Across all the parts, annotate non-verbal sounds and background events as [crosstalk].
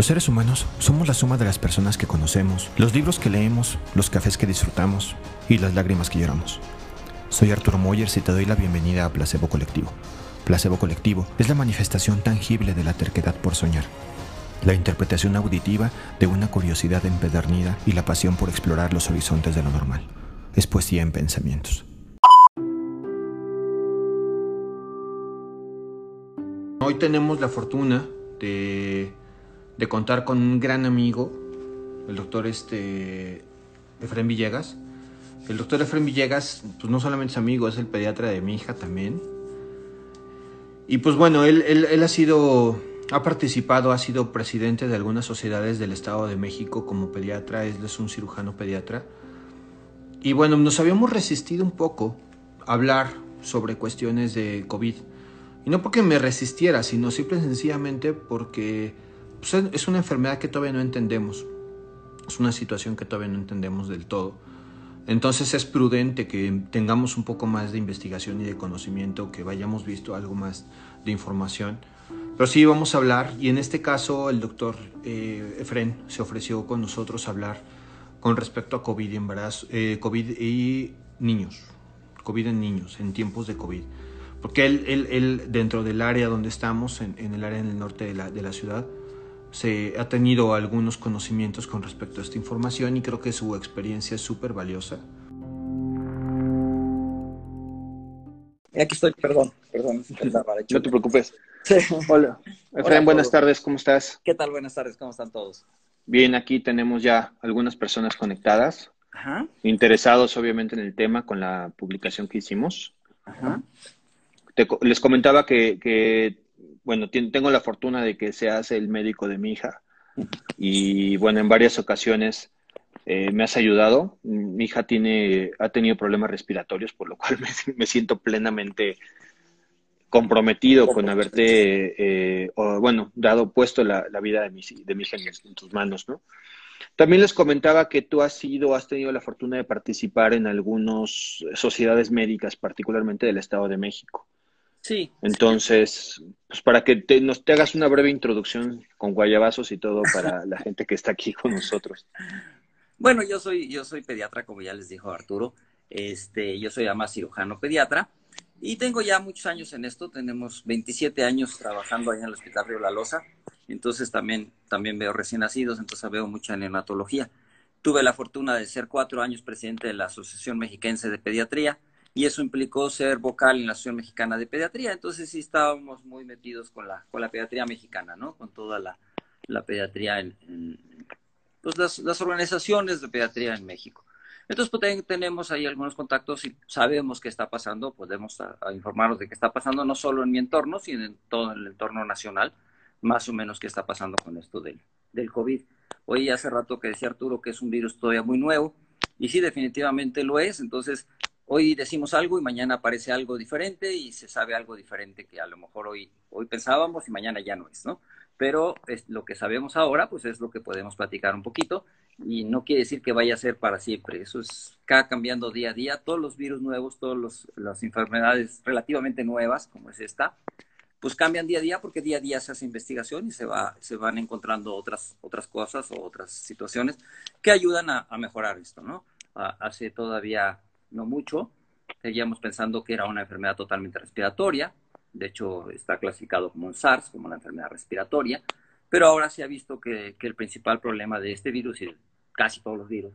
Los seres humanos somos la suma de las personas que conocemos, los libros que leemos, los cafés que disfrutamos y las lágrimas que lloramos. Soy Arturo Moyers y te doy la bienvenida a Placebo Colectivo. Placebo Colectivo es la manifestación tangible de la terquedad por soñar, la interpretación auditiva de una curiosidad empedernida y la pasión por explorar los horizontes de lo normal. Es poesía en pensamientos. Hoy tenemos la fortuna de de contar con un gran amigo, el doctor este, Villegas. El doctor Efraín Villegas, pues no solamente es amigo, es el pediatra de mi hija también. Y pues bueno, él, él, ha sido, ha participado, ha sido presidente de algunas sociedades del Estado de México como pediatra, él es un cirujano pediatra. Y bueno, nos habíamos resistido un poco a hablar sobre cuestiones de COVID. Y no porque me resistiera, sino simple y sencillamente porque pues, es una enfermedad que todavía no entendemos. Es una situación que todavía no entendemos del todo. Entonces es prudente que tengamos un poco más de investigación y de conocimiento, que vayamos visto algo más de información. Pero sí vamos a hablar, y en este caso el doctor eh, Efren se ofreció con nosotros a hablar con respecto a COVID y embarazo, eh, COVID y niños, COVID en niños, en tiempos de COVID. Porque él, él, él dentro del área donde estamos, en, en el área en el norte de la, de la ciudad, se ha tenido algunos conocimientos con respecto a esta información y creo que su experiencia es súper valiosa. Aquí estoy, perdón, perdón. No te preocupes. Hola. [laughs] Efraín, buenas tardes, ¿cómo estás? ¿Qué tal? Buenas tardes, ¿cómo están todos? Bien, aquí tenemos ya algunas personas conectadas, Ajá. interesados obviamente en el tema con la publicación que hicimos. Ajá. les comentaba que, que bueno, tengo la fortuna de que se hace el médico de mi hija y bueno, en varias ocasiones eh, me has ayudado. Mi hija tiene, ha tenido problemas respiratorios, por lo cual [laughs] me, siento plenamente comprometido con haberte, eh, bueno, dado puesto la, vida de mi, de mi hija en, tus manos, ¿no? También les comentaba que tú has sido, has tenido la fortuna de participar en algunas sociedades médicas, particularmente del Estado de México. Sí. Entonces, pues para que te, nos te hagas una breve introducción con guayabazos y todo para la [laughs] gente que está aquí con nosotros. Bueno, yo soy, yo soy pediatra, como ya les dijo Arturo. Este, yo soy además cirujano pediatra y tengo ya muchos años en esto. Tenemos 27 años trabajando ahí en el Hospital Río La Loza. Entonces también, también veo recién nacidos, entonces veo mucha neonatología. Tuve la fortuna de ser cuatro años presidente de la Asociación Mexiquense de Pediatría y eso implicó ser vocal en la Asociación Mexicana de Pediatría. Entonces sí estábamos muy metidos con la, con la pediatría mexicana, ¿no? Con toda la, la pediatría en, pues las, las, organizaciones de pediatría en México. Entonces pues, tenemos ahí algunos contactos y sabemos qué está pasando, podemos informarnos de qué está pasando no solo en mi entorno, sino en todo el entorno nacional, más o menos qué está pasando con esto del, del COVID. Hoy hace rato que decía Arturo que es un virus todavía muy nuevo, y sí, definitivamente lo es. Entonces, hoy decimos algo y mañana aparece algo diferente y se sabe algo diferente que a lo mejor hoy, hoy pensábamos y mañana ya no es, ¿no? Pero es, lo que sabemos ahora, pues es lo que podemos platicar un poquito y no quiere decir que vaya a ser para siempre. Eso es cada cambiando día a día. Todos los virus nuevos, todas las enfermedades relativamente nuevas, como es esta, pues cambian día a día porque día a día se hace investigación y se, va, se van encontrando otras, otras cosas o otras situaciones que ayudan a, mejorar esto, ¿no? hace todavía no mucho. Seguíamos pensando que era una enfermedad totalmente respiratoria. De hecho, está clasificado como un SARS, como una enfermedad respiratoria. Pero ahora se ha visto que, el principal problema de este virus y casi todos los virus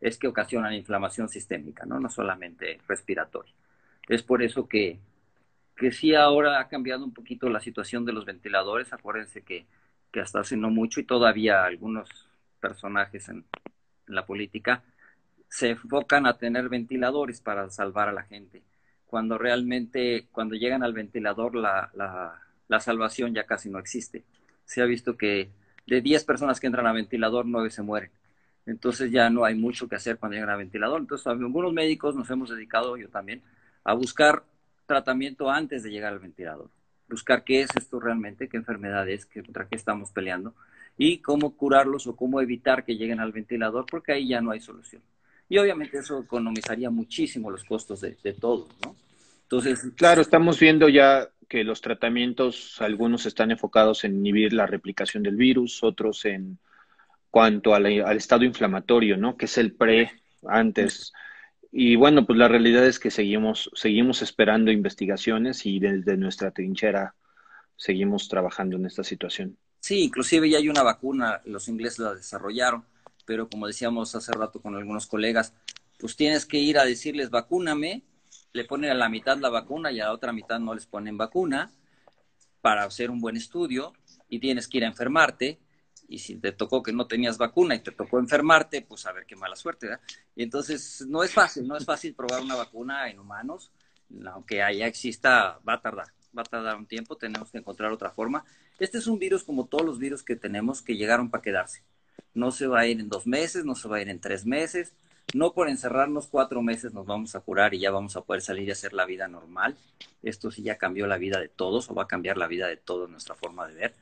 es que ocasionan inflamación sistémica, ¿no? no solamente respiratoria. Es por eso que, que sí ahora ha cambiado un poquito la situación de los ventiladores. Acuérdense que, que hasta hace no mucho y todavía algunos personajes en la política se enfocan a tener ventiladores para salvar a la gente, cuando realmente cuando llegan al ventilador la, la, salvación ya casi no existe. Se ha visto que de 10 personas que entran a ventilador, 9 se mueren. Entonces ya no hay mucho que hacer cuando llegan a ventilador. Entonces algunos médicos nos hemos dedicado, yo también, a buscar tratamiento antes de llegar al ventilador. Buscar qué es esto realmente, qué enfermedad es, contra qué estamos peleando y cómo curarlos o cómo evitar que lleguen al ventilador, porque ahí ya no hay solución. Y obviamente eso economizaría muchísimo los costos de, de todo, ¿no? Entonces, claro, estamos viendo ya que los tratamientos, algunos están enfocados en inhibir la replicación del virus, otros en cuanto al, estado inflamatorio, ¿no? Que es el pre antes. Y bueno, pues la realidad es que seguimos, seguimos esperando investigaciones y desde nuestra trinchera seguimos trabajando en esta situación. Sí, inclusive ya hay una vacuna, los ingleses la desarrollaron, pero como decíamos hace rato con algunos colegas, pues tienes que ir a decirles vacúname, le ponen a la mitad la vacuna y a la otra mitad no les ponen vacuna para hacer un buen estudio y tienes que ir a enfermarte y si te tocó que no tenías vacuna y te tocó enfermarte, pues a ver qué mala suerte, ¿verdad? Y entonces no es fácil, no es fácil probar una vacuna en humanos, aunque allá exista, va a tardar, va a tardar un tiempo, tenemos que encontrar otra forma. Este es un virus como todos los virus que tenemos que llegaron para quedarse. No se va a ir en dos meses, no se va a ir en tres meses, no por encerrarnos cuatro meses nos vamos a curar y ya vamos a poder salir y hacer la vida normal. Esto sí ya cambió la vida de todos o va a cambiar la vida de todos, nuestra forma de ver.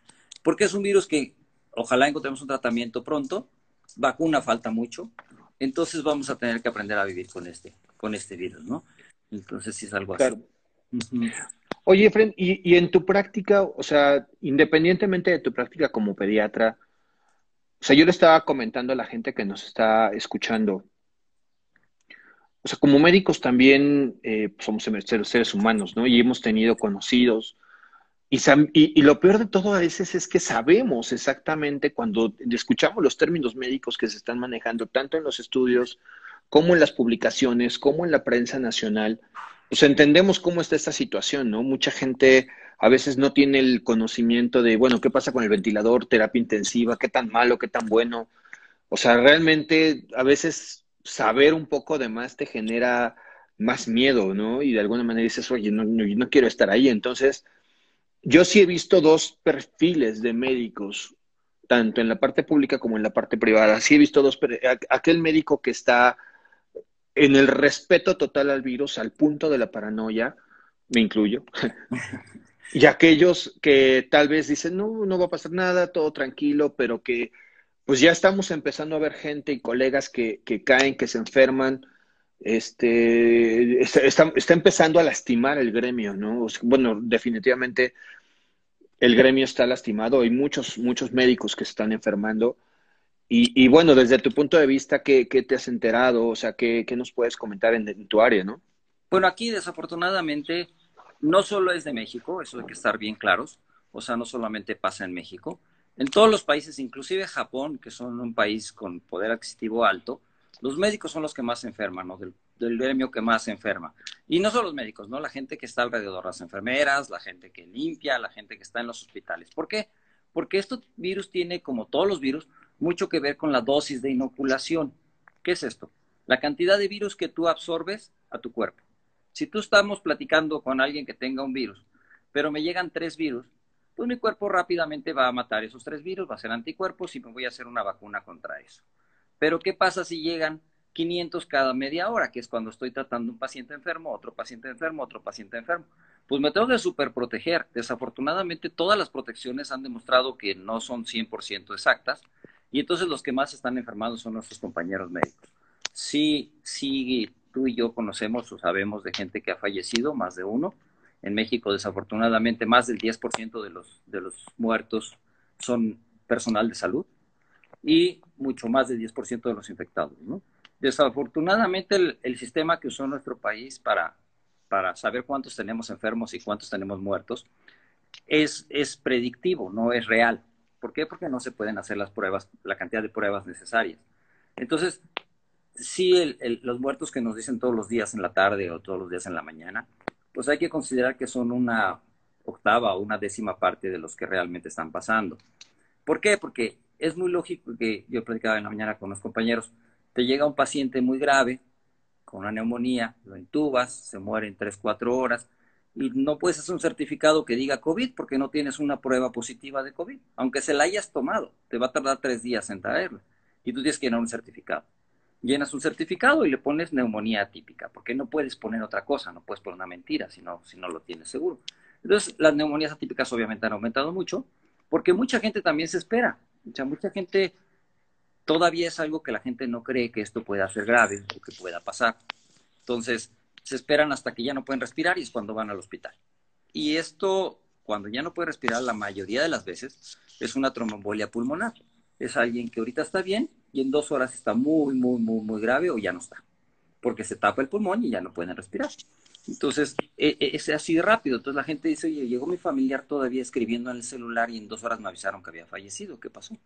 Porque es un virus que ojalá encontremos un tratamiento pronto. Vacuna falta mucho. Entonces vamos a tener que aprender a vivir con este, con este virus, ¿no? Entonces sí es algo así. Oye, Fred, y, y en tu práctica, o sea, independientemente de tu práctica como pediatra, o sea, yo le estaba comentando a la gente que nos está escuchando, o sea, como médicos también eh, somos seres humanos, ¿no? Y hemos tenido conocidos. Y, y, lo peor de todo a veces es que sabemos exactamente cuando escuchamos los términos médicos que se están manejando, tanto en los estudios como en las publicaciones, como en la prensa nacional, pues entendemos cómo está esta situación, ¿no? Mucha gente a veces no tiene el conocimiento de, bueno, ¿qué pasa con el ventilador, terapia intensiva, qué tan malo, qué tan bueno? O sea, realmente a veces saber un poco de más te genera más miedo, ¿no? Y de alguna manera dices, oye, no, no, quiero estar ahí. Entonces, yo sí he visto dos perfiles de médicos, tanto en la parte pública como en la parte privada. Sí he visto dos, aquel médico que está en el respeto total al virus, al punto de la paranoia, me incluyo, [laughs] y aquellos que tal vez dicen, no, no va a pasar nada, todo tranquilo, pero que pues ya estamos empezando a ver gente y colegas que, caen, que se enferman. Este, está, empezando a lastimar el gremio, ¿no? Bueno, definitivamente el gremio está lastimado. Hay muchos, muchos médicos que se están enfermando. Y, bueno, desde tu punto de vista, ¿qué, te has enterado? O sea, ¿qué, nos puedes comentar en, en, tu área, no? Bueno, aquí desafortunadamente no solo es de México, eso hay que estar bien claros. O sea, no solamente pasa en México. En todos los países, inclusive Japón, que son un país con poder adquisitivo alto, los médicos son los que más enferman, ¿no? Del, gremio que más enferma. Y no solo los médicos, ¿no? La gente que está alrededor, las enfermeras, la gente que limpia, la gente que está en los hospitales. ¿Por qué? Porque este virus tiene, como todos los virus, mucho que ver con la dosis de inoculación. ¿Qué es esto? La cantidad de virus que tú absorbes a tu cuerpo. Si tú estamos platicando con alguien que tenga un virus, pero me llegan tres virus, pues mi cuerpo rápidamente va a matar esos tres virus, va a ser anticuerpos y me voy a hacer una vacuna contra eso. Pero ¿qué pasa si llegan 500 cada media hora, que es cuando estoy tratando un paciente enfermo, otro paciente enfermo, otro paciente enfermo? Pues me tengo que superproteger. Desafortunadamente todas las protecciones han demostrado que no son 100% exactas y entonces los que más están enfermados son nuestros compañeros médicos. Sí, sí, tú y yo conocemos o sabemos de gente que ha fallecido, más de uno, en México, desafortunadamente, más del 10% de los, de los muertos son personal de salud y mucho más del 10% de los infectados. Desafortunadamente, el, sistema que usó nuestro país para, para saber cuántos tenemos enfermos y cuántos tenemos muertos es, es predictivo, no es real. ¿Por qué? Porque no se pueden hacer las pruebas, la cantidad de pruebas necesarias. Entonces, sí, los muertos que nos dicen todos los días en la tarde o todos los días en la mañana, pues hay que considerar que son una octava o una décima parte de los que realmente están pasando. ¿Por qué? Porque es muy lógico que yo platicaba en la mañana con los compañeros, te llega un paciente muy grave con una neumonía, lo intubas, se muere en 3, 4 horas y no puedes hacer un certificado que diga COVID porque no tienes una prueba positiva de COVID. Aunque se la hayas tomado, te va a tardar tres días en traerla y tú tienes que llenar un certificado llenas un certificado y le pones neumonía atípica, porque no puedes poner otra cosa, no puedes poner una mentira si no, si no lo tienes seguro. Entonces, las neumonías atípicas obviamente han aumentado mucho, porque mucha gente también se espera. O mucha gente todavía es algo que la gente no cree que esto pueda ser grave o que pueda pasar. Entonces, se esperan hasta que ya no pueden respirar y es cuando van al hospital. y esto, cuando ya no puede respirar la mayoría de las veces, es una tromboembolia pulmonar. Es alguien que ahorita está bien y en dos horas está muy, muy, muy, muy grave o ya no está, porque se tapa el pulmón y ya no pueden respirar. Entonces, e, e, es así rápido. Entonces la gente dice, oye, llegó mi familiar todavía escribiendo en el celular y en dos horas me avisaron que había fallecido. ¿Qué pasó?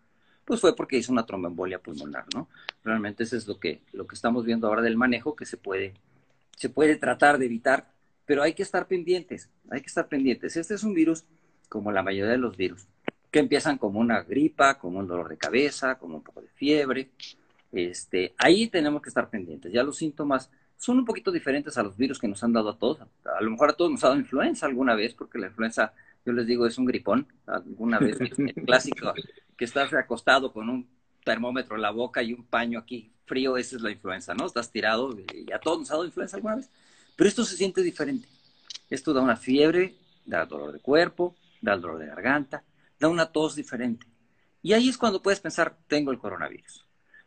Pues fue porque hizo una tromboembolia pulmonar, ¿no? Realmente eso es lo que, lo que estamos viendo ahora del manejo, que se puede, se puede tratar de evitar, pero hay que estar pendientes, hay que estar pendientes. Este es un virus, como la mayoría de los virus, que empiezan como una gripa, como un dolor de cabeza, como un poco de fiebre. Este, ahí tenemos que estar pendientes. Ya los síntomas son un poquito diferentes a los virus que nos han dado a todos. A lo mejor a todos nos ha dado influenza alguna vez, porque la influenza, yo les digo, es un gripón. Alguna vez, el clásico, que estás acostado con un termómetro en la boca y un paño aquí frío, esa es la influenza, ¿no? Estás tirado y a todos nos ha dado influenza alguna vez. Pero esto se siente diferente. Esto da una fiebre, da dolor de cuerpo, da dolor de garganta, da una tos diferente. Y ahí es cuando puedes pensar, tengo el coronavirus.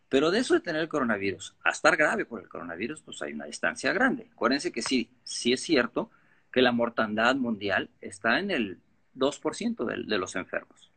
Pero de eso de tener el coronavirus a estar grave por el coronavirus, pues hay una distancia grande. Acuérdense que sí, sí es cierto que la mortandad mundial está en el 2% de, de los enfermos.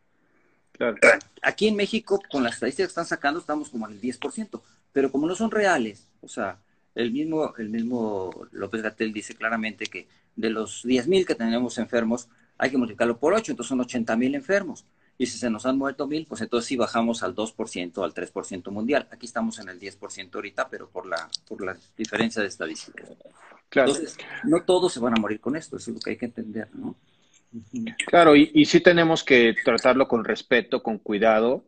Claro. [clears throat] Aquí en México, con las estadísticas que están sacando, estamos como en el 10%, pero como no son reales, o sea, el mismo, el mismo López Gatel dice claramente que de los 10.000 que tenemos enfermos, hay que multiplicarlo por 8, entonces son 80.000 enfermos. Y si se nos han muerto mil, pues entonces sí bajamos al 2%, al 3% mundial. Aquí estamos en el 10% ahorita, pero por la, por la diferencia de estadísticas. Claro. Entonces, no todos se van a morir con esto, eso es lo que hay que entender, ¿no? Claro, y, y sí tenemos que tratarlo con respeto, con cuidado,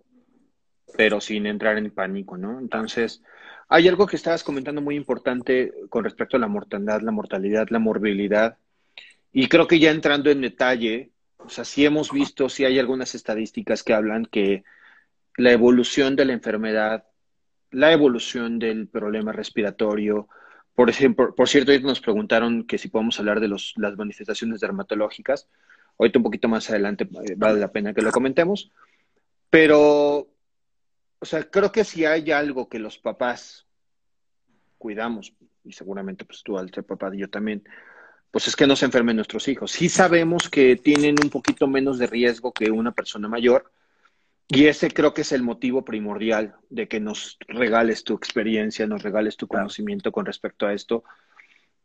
pero sin entrar en pánico, ¿no? Entonces, hay algo que estabas comentando muy importante con respecto a la mortandad, la mortalidad, la morbilidad, y creo que ya entrando en detalle, o sea, sí hemos visto, sí hay algunas estadísticas que hablan que la evolución de la enfermedad, la evolución del problema respiratorio, por ejemplo, por cierto, nos preguntaron que si podemos hablar de los, las manifestaciones dermatológicas. Ahorita un poquito más adelante eh, vale la pena que lo comentemos. Pero, o sea, creo que si hay algo que los papás cuidamos, y seguramente pues tú al ser papá y yo también, pues es que no se enfermen nuestros hijos. Sí sabemos que tienen un poquito menos de riesgo que una persona mayor y ese creo que es el motivo primordial de que nos regales tu experiencia, nos regales tu conocimiento con respecto a esto,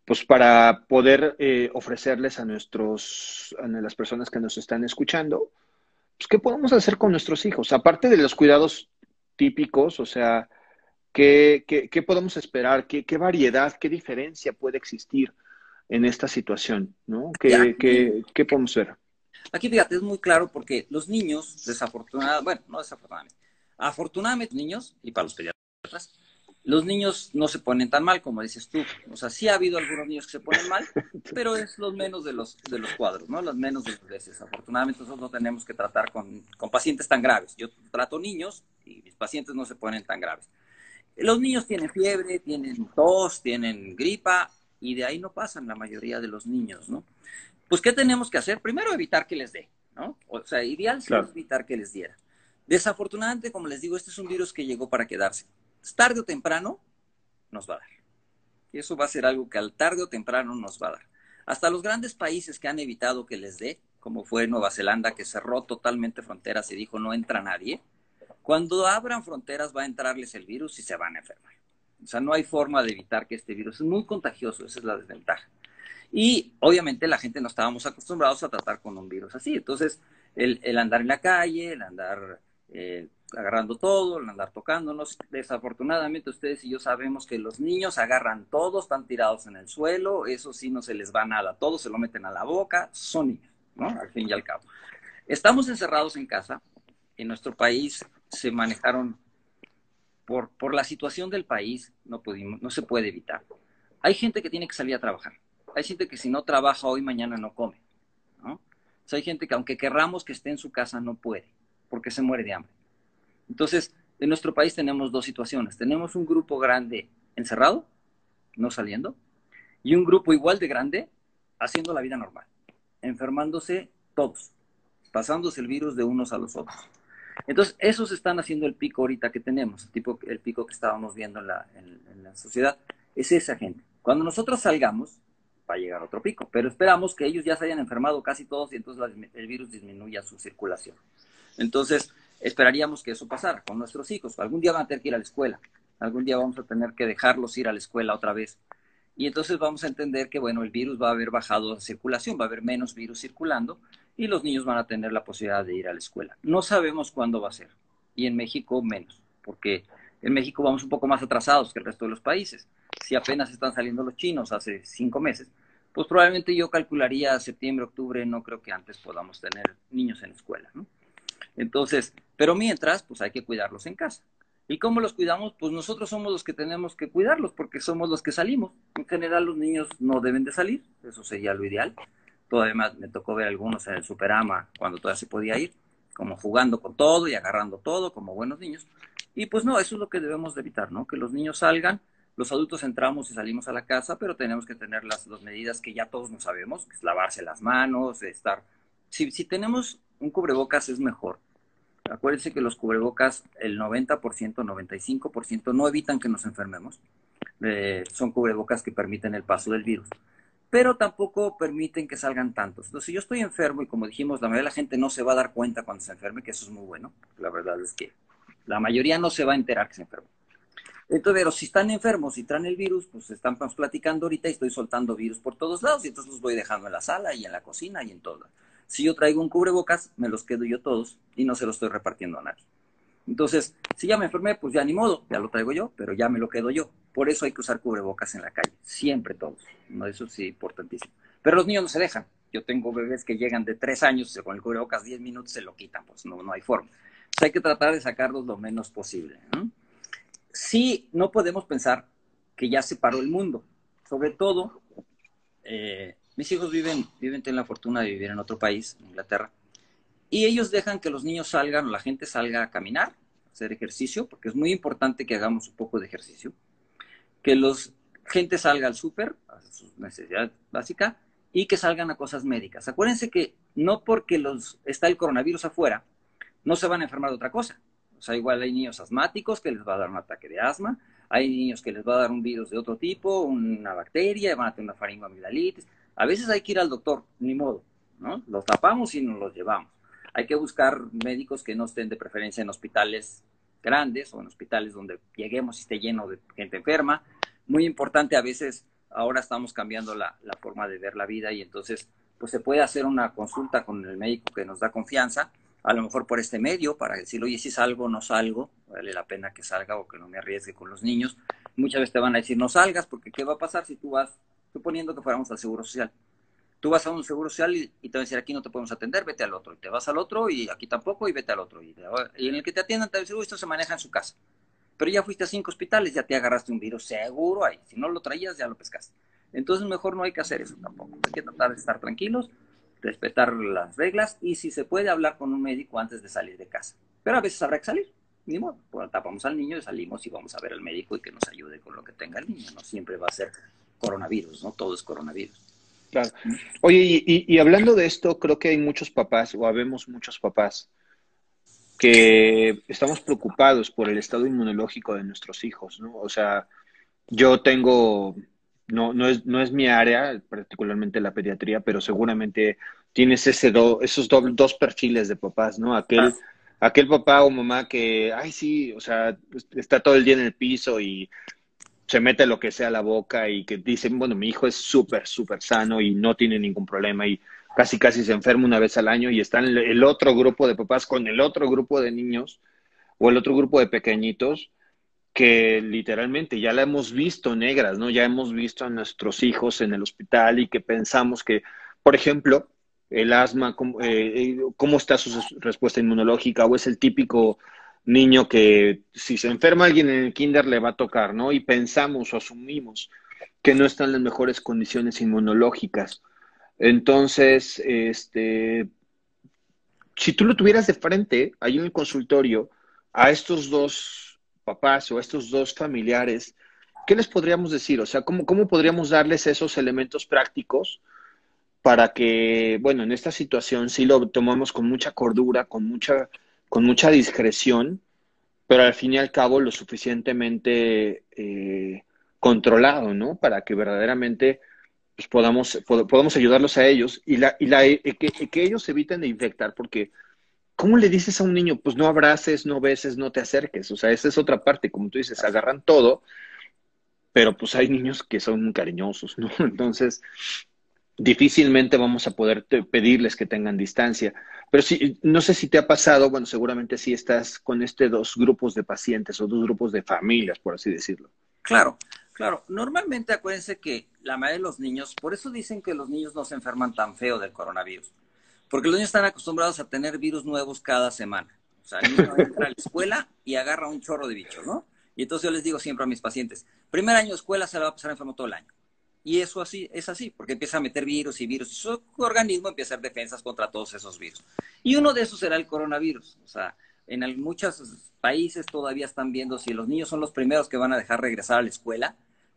pues para poder eh, ofrecerles a nuestros, a las personas que nos están escuchando, pues qué podemos hacer con nuestros hijos, aparte de los cuidados típicos, o sea, ¿qué, qué, podemos esperar? ¿Qué, ¿Qué variedad, qué diferencia puede existir? En esta situación, ¿no? ¿Qué, qué, podemos ver? Aquí, fíjate, es muy claro porque los niños, desafortunadamente, bueno, no desafortunadamente, afortunadamente niños, y para los pediatras, los niños no se ponen tan mal como dices tú. O sea, sí ha habido algunos niños que se ponen mal, [laughs] pero es los menos de los, de los cuadros, ¿no? Los menos de las veces. Afortunadamente nosotros no tenemos que tratar con, con pacientes tan graves. Yo trato niños y mis pacientes no se ponen tan graves. Los niños tienen fiebre, tienen tos, tienen gripa, y de ahí no pasan la mayoría de los niños, ¿no? Pues, ¿qué tenemos que hacer? Primero, evitar que les dé, ¿no? O sea, ideal sería evitar que les diera. Desafortunadamente, como les digo, este es un virus que llegó para quedarse. Tarde o temprano nos va a dar. Y eso va a ser algo que al tarde o temprano nos va a dar. Hasta los grandes países que han evitado que les dé, como fue Nueva Zelanda, que cerró totalmente fronteras y dijo no entra nadie, cuando abran fronteras va a entrarles el virus y se van a enfermar. O sea, no hay forma de evitar que este virus es muy contagioso, esa es la desventaja. Y obviamente la gente no estábamos acostumbrados a tratar con un virus así. Entonces, el, andar en la calle, el andar eh, agarrando todo, el andar tocándonos. Desafortunadamente, ustedes y yo sabemos que los niños agarran todo, están tirados en el suelo, eso sí no se les va nada, todo se lo meten a la boca, son niños, ¿no? Al fin y al cabo. Estamos encerrados en casa. En nuestro país se manejaron por, por la situación del país, no, pudimos, no se puede evitar. Hay gente que tiene que salir a trabajar. Hay gente que si no trabaja hoy, mañana no come. ¿no? hay gente que aunque querramos que esté en su casa, no puede, porque se muere de hambre. Entonces, en nuestro país tenemos dos situaciones. Tenemos un grupo grande encerrado, no saliendo, y un grupo igual de grande haciendo la vida normal, enfermándose todos, pasándose el virus de unos a los otros. Entonces, esos están haciendo el pico ahorita que tenemos, el, tipo, el pico que estábamos viendo en la, sociedad, es esa gente. Cuando nosotros salgamos, va a llegar otro pico. Pero esperamos que ellos ya se hayan enfermado casi todos y entonces el virus disminuya su circulación. Entonces, esperaríamos que eso pasara con nuestros hijos. Algún día van a tener que ir a la escuela. Algún día vamos a tener que dejarlos ir a la escuela otra vez. Y entonces vamos a entender que, bueno, el virus va a haber bajado la circulación, va a haber menos virus circulando y los niños van a tener la posibilidad de ir a la escuela. No sabemos cuándo va a ser. Y en México menos, porque en México vamos un poco más atrasados que el resto de los países. Si apenas están saliendo los chinos hace cinco meses, pues probablemente yo calcularía septiembre, octubre, no creo que antes podamos tener niños en escuela, ¿no? Entonces, pero mientras, pues hay que cuidarlos en casa. ¿Y cómo los cuidamos? Pues nosotros somos los que tenemos que cuidarlos porque somos los que salimos. En general los niños no deben de salir, eso sería lo ideal. Todavía me tocó ver algunos en el Superama cuando todavía se podía ir, como jugando con todo y agarrando todo como buenos niños. Y pues no, eso es lo que debemos de evitar, ¿no? Que los niños salgan, los adultos entramos y salimos a la casa, pero tenemos que tener las, las medidas que ya todos no sabemos, que es lavarse las manos, estar... Si, si tenemos un cubrebocas es mejor. Acuérdense que los cubrebocas, el 90%, 95% no evitan que nos enfermemos. Eh, son cubrebocas que permiten el paso del virus pero tampoco permiten que salgan tantos. Entonces, si yo estoy enfermo y como dijimos, la mayoría de la gente no se va a dar cuenta cuando se enferme, que eso es muy bueno. La verdad es que la mayoría no se va a enterar que se enfermó. Entonces, pero si están enfermos y traen el virus, pues estamos platicando ahorita y estoy soltando virus por todos lados y entonces los voy dejando en la sala y en la cocina y en todo. Si yo traigo un cubrebocas, me los quedo yo todos y no se los estoy repartiendo a nadie. Entonces, si ya me enfermé, pues ya ni modo, ya lo traigo yo, pero ya me lo quedo yo. Por eso hay que usar cubrebocas en la calle, siempre todos. ¿no? Eso sí, importantísimo. Pero los niños no se dejan. Yo tengo bebés que llegan de tres años, con el cubrebocas diez minutos se lo quitan, pues no, no hay forma hay que tratar de sacarlos lo menos posible. Sí, no podemos pensar que ya se paró el mundo. Sobre todo, eh, mis hijos viven, viven, tienen la fortuna de vivir en otro país, en Inglaterra, y ellos dejan que los niños salgan o la gente salga a caminar, a hacer ejercicio, porque es muy importante que hagamos un poco de ejercicio, que los gente salga al súper, a sus necesidades básicas, y que salgan a cosas médicas. Acuérdense que no porque los, está el coronavirus afuera, no se van a enfermar de otra cosa. O sea, igual hay niños asmáticos que les va a dar un ataque de asma, hay niños que les va a dar un virus de otro tipo, una bacteria, van a tener una faringoamigdalitis. A veces hay que ir al doctor, ni modo, ¿no? Los tapamos y nos los llevamos. Hay que buscar médicos que no estén de preferencia en hospitales grandes o en hospitales donde lleguemos y esté lleno de gente enferma. Muy importante, a veces ahora estamos cambiando la, forma de ver la vida y entonces pues se puede hacer una consulta con el médico que nos da confianza a lo mejor por este medio, para decir, oye, si salgo o no salgo, vale la pena que salga o que no me arriesgue con los niños. Muchas veces te van a decir, no salgas, porque ¿qué va a pasar si tú vas, suponiendo que fuéramos al Seguro Social? Tú vas a un Seguro Social y, te van a decir, aquí no te podemos atender, vete al otro. Y te vas al otro y aquí tampoco y vete al otro. Y, en el que te atiendan te uy, esto se maneja en su casa. Pero ya fuiste a cinco hospitales, ya te agarraste un virus, seguro ahí. Si no lo traías, ya lo pescaste. Entonces mejor no hay que hacer eso tampoco. Hay que tratar de estar tranquilos respetar las reglas y si se puede hablar con un médico antes de salir de casa. Pero a veces habrá que salir, ni modo, pues tapamos al niño y salimos y vamos a ver al médico y que nos ayude con lo que tenga el niño, no siempre va a ser coronavirus, no todo es coronavirus. Claro. Oye, y, hablando de esto, creo que hay muchos papás, o habemos muchos papás, que estamos preocupados por el estado inmunológico de nuestros hijos, ¿no? O sea, yo tengo no, no, es, no es mi área, particularmente la pediatría, pero seguramente tienes ese esos dos perfiles de papás, ¿no? Aquel, aquel papá o mamá que, ay, sí, o sea, está todo el día en el piso y se mete lo que sea a la boca y que dicen, bueno, mi hijo es súper, súper sano y no tiene ningún problema y casi, casi se enferma una vez al año y está el otro grupo de papás con el otro grupo de niños o el otro grupo de pequeñitos que literalmente ya la hemos visto negras, ¿no? Ya hemos visto a nuestros hijos en el hospital y que pensamos que, por ejemplo, el asma, cómo, eh, cómo está su respuesta inmunológica, o es el típico niño que si se enferma alguien en el kinder le va a tocar, ¿no? Y pensamos o asumimos que no están las mejores condiciones inmunológicas. Entonces, este, si tú lo tuvieras de frente ahí en el consultorio a estos dos papás o a estos dos familiares, ¿qué les podríamos decir? O sea, ¿cómo, cómo podríamos darles esos elementos prácticos para que, bueno, en esta situación sí lo tomamos con mucha cordura, con mucha, con mucha discreción, pero al fin y al cabo lo suficientemente eh, controlado, ¿no? Para que verdaderamente pues podamos, podamos ayudarlos a ellos y, la, y la, eh, que, que ellos eviten de infectar, porque ¿cómo le dices a un niño? Pues no abraces, no beses, no te acerques. O sea, esa es otra parte, como tú dices, agarran todo, pero pues hay niños que son cariñosos, ¿no? [laughs] Entonces, difícilmente vamos a poder pedirles que tengan distancia. Pero sí, no sé si te ha pasado, bueno, seguramente sí estás con este dos grupos de pacientes o dos grupos de familias, por así decirlo. Claro, claro. Normalmente acuérdense que la mayoría de los niños, por eso dicen que los niños no se enferman tan feo del coronavirus porque los niños están acostumbrados a tener virus nuevos cada semana. O sea, el niño [laughs] entra a la escuela y agarra un chorro de bichos, ¿no? Y entonces yo les digo siempre a mis pacientes, primer año de escuela se va a pasar enfermo todo el año. Y eso así es así, porque empieza a meter virus y virus. Su organismo empieza a hacer defensas contra todos esos virus. Y uno de esos será el coronavirus. O sea, en muchos países todavía están viendo si los niños son los primeros que van a dejar regresar a la escuela,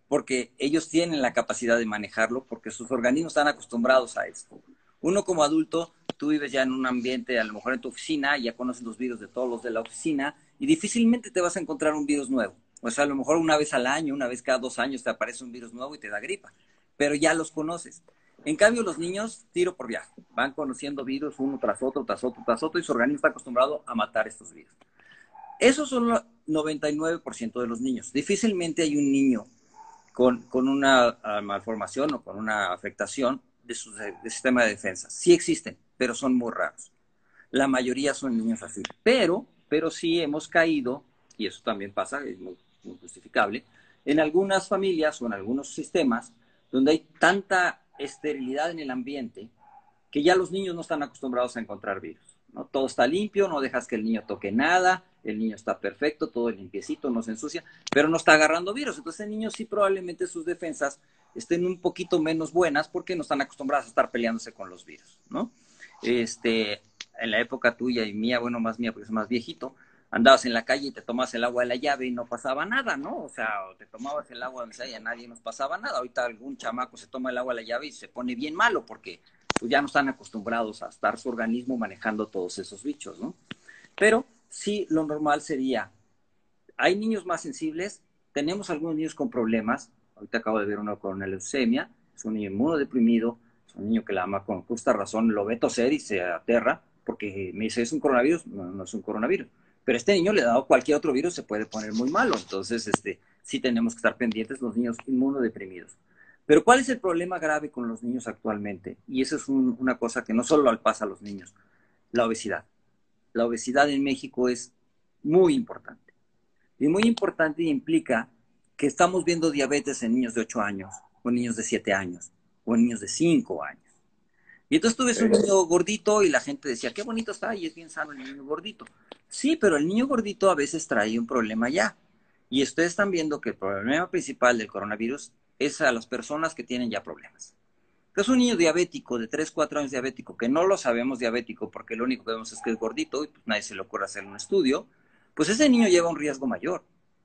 porque ellos tienen la capacidad de manejarlo, porque sus organismos están acostumbrados a esto. Uno como adulto tú vives ya en un ambiente, a lo mejor en tu oficina, ya conoces los virus de todos los de la oficina y difícilmente te vas a encontrar un virus nuevo. O sea, a lo mejor una vez al año, una vez cada dos años te aparece un virus nuevo y te da gripa, pero ya los conoces. En cambio, los niños, tiro por viaje, van conociendo virus uno tras otro, tras otro, tras otro, y su organismo está acostumbrado a matar estos virus. Esos son el 99% de los niños. Difícilmente hay un niño con, con una ah, malformación o con una afectación de su sistema de defensa. Sí existen, pero son muy raros. La mayoría son niños así. Pero, pero sí hemos caído, y eso también pasa, justificable, en algunas familias o en algunos sistemas donde hay tanta esterilidad en el ambiente que ya los niños no están acostumbrados a encontrar virus. ¿no? Todo está limpio, no dejas que el niño toque nada, el niño está perfecto, todo limpiecito, no se ensucia, pero no está agarrando virus. Entonces el niño sí probablemente sus defensas estén un poquito menos buenas porque no están acostumbrados a estar peleándose con los virus, ¿no? este, en la época tuya y mía, bueno, más mía porque es más viejito, andabas en la calle y te tomabas el agua de la llave y no pasaba nada, ¿no? O sea, te tomabas el agua donde sea y a nadie nos pasaba nada. Ahorita algún chamaco se toma el agua de la llave y se pone bien malo porque pues, ya no están acostumbrados a estar su organismo manejando todos esos bichos, ¿no? Pero sí, lo normal sería, hay niños más sensibles, tenemos algunos niños con problemas, ahorita acabo de ver uno con leucemia, es un niño inmunodeprimido, un niño que la ama con justa razón lo ve toser y se aterra porque me dice, ¿es un coronavirus? No, no es un coronavirus. Pero este niño le ha dado cualquier otro virus, se puede poner muy malo. Entonces, este, sí tenemos que estar pendientes los niños inmunodeprimidos. Pero ¿cuál es el problema grave con los niños actualmente? Y eso es una cosa que no solo pasa a los niños, la obesidad. La obesidad en México es muy importante. Y muy importante implica que estamos viendo diabetes en niños de 8 años o niños de 7 años o niños de 5 años. Y entonces tú ves un niño gordito y la gente decía, qué bonito está y es bien sano el niño gordito. Sí, pero el niño gordito a veces trae un problema ya. Y ustedes están viendo que el problema principal del coronavirus es a las personas que tienen ya problemas. Entonces un niño diabético de 3, 4 años diabético, que no lo sabemos diabético porque lo único que vemos es que es gordito y pues nadie se le ocurre hacer un estudio, pues ese niño lleva un riesgo mayor,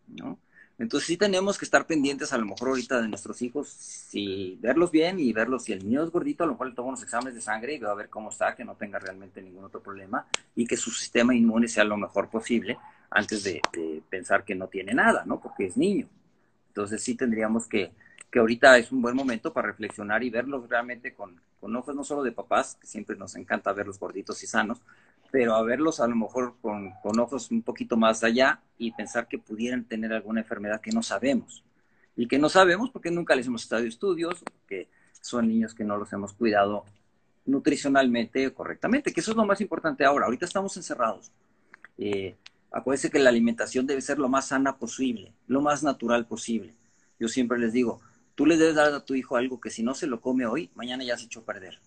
¿no? Entonces sí tenemos que estar pendientes a lo mejor ahorita de nuestros hijos, si verlos bien y verlos, si el niño es gordito, a lo mejor le tomo unos exámenes de sangre y veo a ver cómo está, que no tenga realmente ningún otro problema y que su sistema inmune sea lo mejor posible antes de, pensar que no tiene nada, ¿no? Porque es niño. Entonces sí tendríamos que, que ahorita es un buen momento para reflexionar y verlos realmente con, con ojos no solo de papás, que siempre nos encanta verlos gorditos y sanos, pero a verlos a lo mejor con, ojos un poquito más allá y pensar que pudieran tener alguna enfermedad que no sabemos. Y que no sabemos porque nunca les hemos estado estudios, porque son niños que no los hemos cuidado nutricionalmente correctamente, que eso es lo más importante ahora. Ahorita estamos encerrados. Eh, acuérdense que la alimentación debe ser lo más sana posible, lo más natural posible. Yo siempre les digo, tú le debes dar a tu hijo algo que si no se lo come hoy, mañana ya se echó a perder,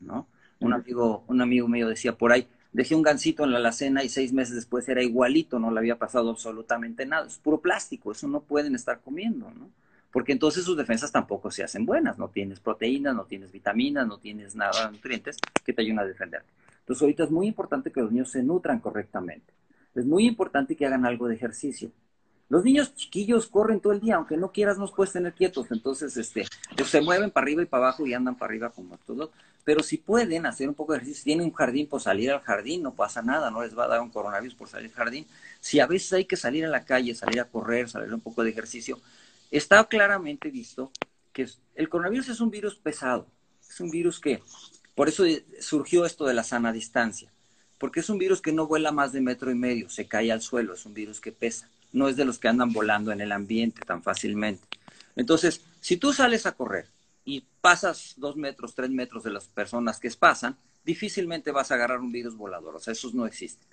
¿no? Un amigo, un amigo mío decía por ahí, dejé un gansito en la alacena y seis meses después era igualito, no le había pasado absolutamente nada. Es puro plástico, eso no pueden estar comiendo, ¿no? Porque entonces sus defensas tampoco se hacen buenas, no tienes proteínas, no tienes vitaminas, no tienes nada de nutrientes que te ayuden a defenderte. Entonces ahorita es muy importante que los niños se nutran correctamente. Es muy importante que hagan algo de ejercicio. Los niños chiquillos corren todo el día, aunque no quieras, nos puedes tener quietos. Entonces, este, pues se mueven para arriba y para abajo y andan para arriba como todos. Pero si pueden hacer un poco de ejercicio, si tienen un jardín, por salir al jardín, no pasa nada, no les va a dar un coronavirus por salir al jardín. Si a veces hay que salir a la calle, salir a correr, salir un poco de ejercicio, está claramente visto que el coronavirus es un virus pesado, es un virus que, por eso surgió esto de la sana distancia, porque es un virus que no vuela más de metro y medio, se cae al suelo, es un virus que pesa, no es de los que andan volando en el ambiente tan fácilmente. Entonces, si tú sales a correr y pasas dos metros, tres metros de las personas que pasan, difícilmente vas a agarrar un virus volador, o sea, esos no existen.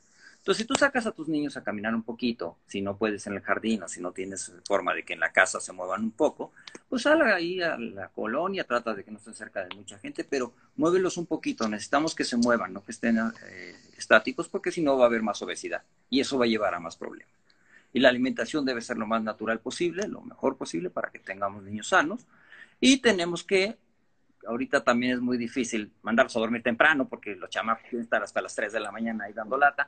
Entonces, si tú sacas a tus niños a caminar un poquito, si no puedes en el jardín o si no tienes forma de que en la casa se muevan un poco, pues sal ahí a la colonia, trata de que no estén cerca de mucha gente, pero muévelos un poquito. Necesitamos que se muevan, no que estén eh, estáticos, porque si no va a haber más obesidad y eso va a llevar a más problemas. Y la alimentación debe ser lo más natural posible, lo mejor posible para que tengamos niños sanos. Y tenemos que ahorita también es muy difícil mandarlos a dormir temprano porque los chamacos quieren estar hasta las 3 de la mañana ahí dando lata.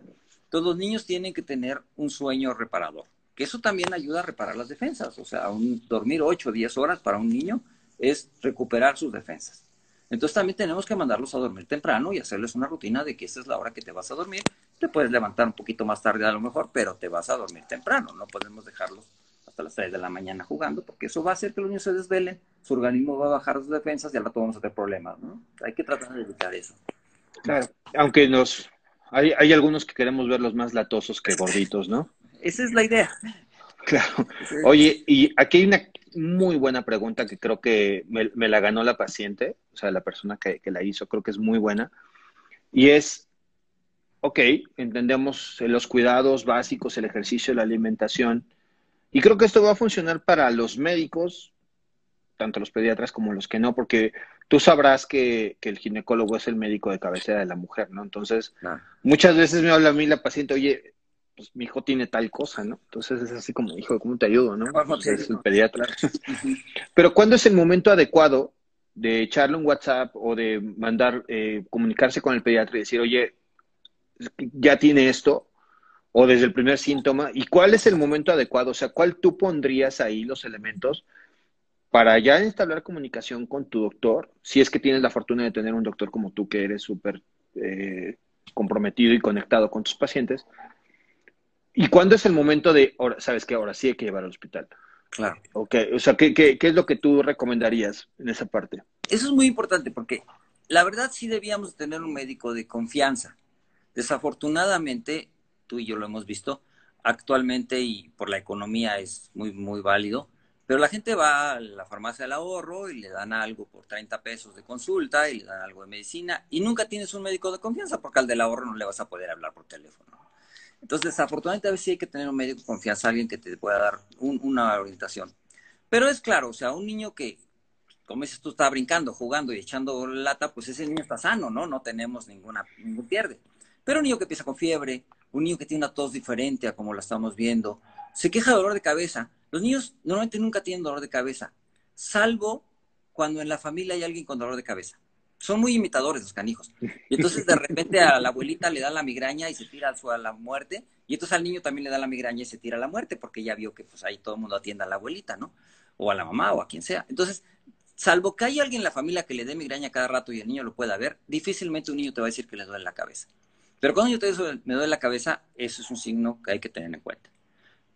Todos los niños tienen que tener un sueño reparador, que eso también ayuda a reparar las defensas. O sea, un, dormir 8 o 10 horas para un niño es recuperar sus defensas. Entonces también tenemos que mandarlos a dormir temprano y hacerles una rutina de que esa es la hora que te vas a dormir. Te puedes levantar un poquito más tarde a lo mejor, pero te vas a dormir temprano. No podemos dejarlos hasta las 3 de la mañana jugando, porque eso va a hacer que los niños se desvelen, su organismo va a bajar sus defensas y al rato vamos a tener problemas, ¿no? Hay que tratar de evitar eso. Claro, aunque nos hay, hay algunos que queremos verlos más latosos que gorditos, ¿no? Esa es la idea. Claro. Oye, y aquí hay una muy buena pregunta que creo que me, me la ganó la paciente, o sea, la persona que, que, la hizo, creo que es muy buena. Y es, ok, entendemos los cuidados básicos, el ejercicio, la alimentación, y creo que esto va a funcionar para los médicos, tanto los pediatras como los que no, porque tú sabrás que, el ginecólogo es el médico de cabecera de la mujer, ¿no? Entonces, muchas veces me habla a mí la paciente, oye, pues mi hijo tiene tal cosa, ¿no? Entonces es así como, hijo, ¿cómo te ayudo, no? es el pediatra. [laughs] Pero ¿cuándo es el momento adecuado de echarle un WhatsApp o de mandar, eh, comunicarse con el pediatra y decir, oye, ya tiene esto, o desde el primer síntoma? ¿Y cuál es el momento adecuado? O sea, ¿cuál tú pondrías ahí los elementos para ya instalar comunicación con tu doctor? Si es que tienes la fortuna de tener un doctor como tú, que eres súper eh, comprometido y conectado con tus pacientes. ¿Y cuándo es el momento de, ahora, sabes que ahora sí hay que llevar al hospital? Claro. Okay. O sea, ¿qué, ¿qué, qué, es lo que tú recomendarías en esa parte? Eso es muy importante porque la verdad sí debíamos tener un médico de confianza. Desafortunadamente, tú y yo lo hemos visto, actualmente y por la economía es muy, muy válido, pero la gente va a la farmacia del ahorro y le dan algo por 30 pesos de consulta y le dan algo de medicina y nunca tienes un médico de confianza porque al del ahorro no le vas a poder hablar por teléfono. Entonces, desafortunadamente a veces sí hay que tener un médico de confianza, alguien que te pueda dar una orientación. Pero es claro, o sea, un niño que, como dices tú, está brincando, jugando y echando lata, pues ese niño está sano, ¿no? No tenemos ninguna, ningún pierde. Pero un niño que empieza con fiebre, un niño que tiene una tos diferente a como la estamos viendo, se queja de dolor de cabeza. Los niños normalmente nunca tienen dolor de cabeza, salvo cuando en la familia hay alguien con dolor de cabeza. Son muy imitadores los canijos. Y entonces de repente a la abuelita le da la migraña y se tira a la muerte. Y entonces al niño también le da la migraña y se tira a la muerte porque ya vio que pues ahí todo el mundo atienda a la abuelita, ¿no? O a la mamá o a quien sea. Entonces, salvo que haya alguien en la familia que le dé migraña cada rato y el niño lo pueda ver, difícilmente un niño te va a decir que le duele la cabeza. Pero cuando yo te digo, me duele la cabeza, eso es un signo que hay que tener en cuenta.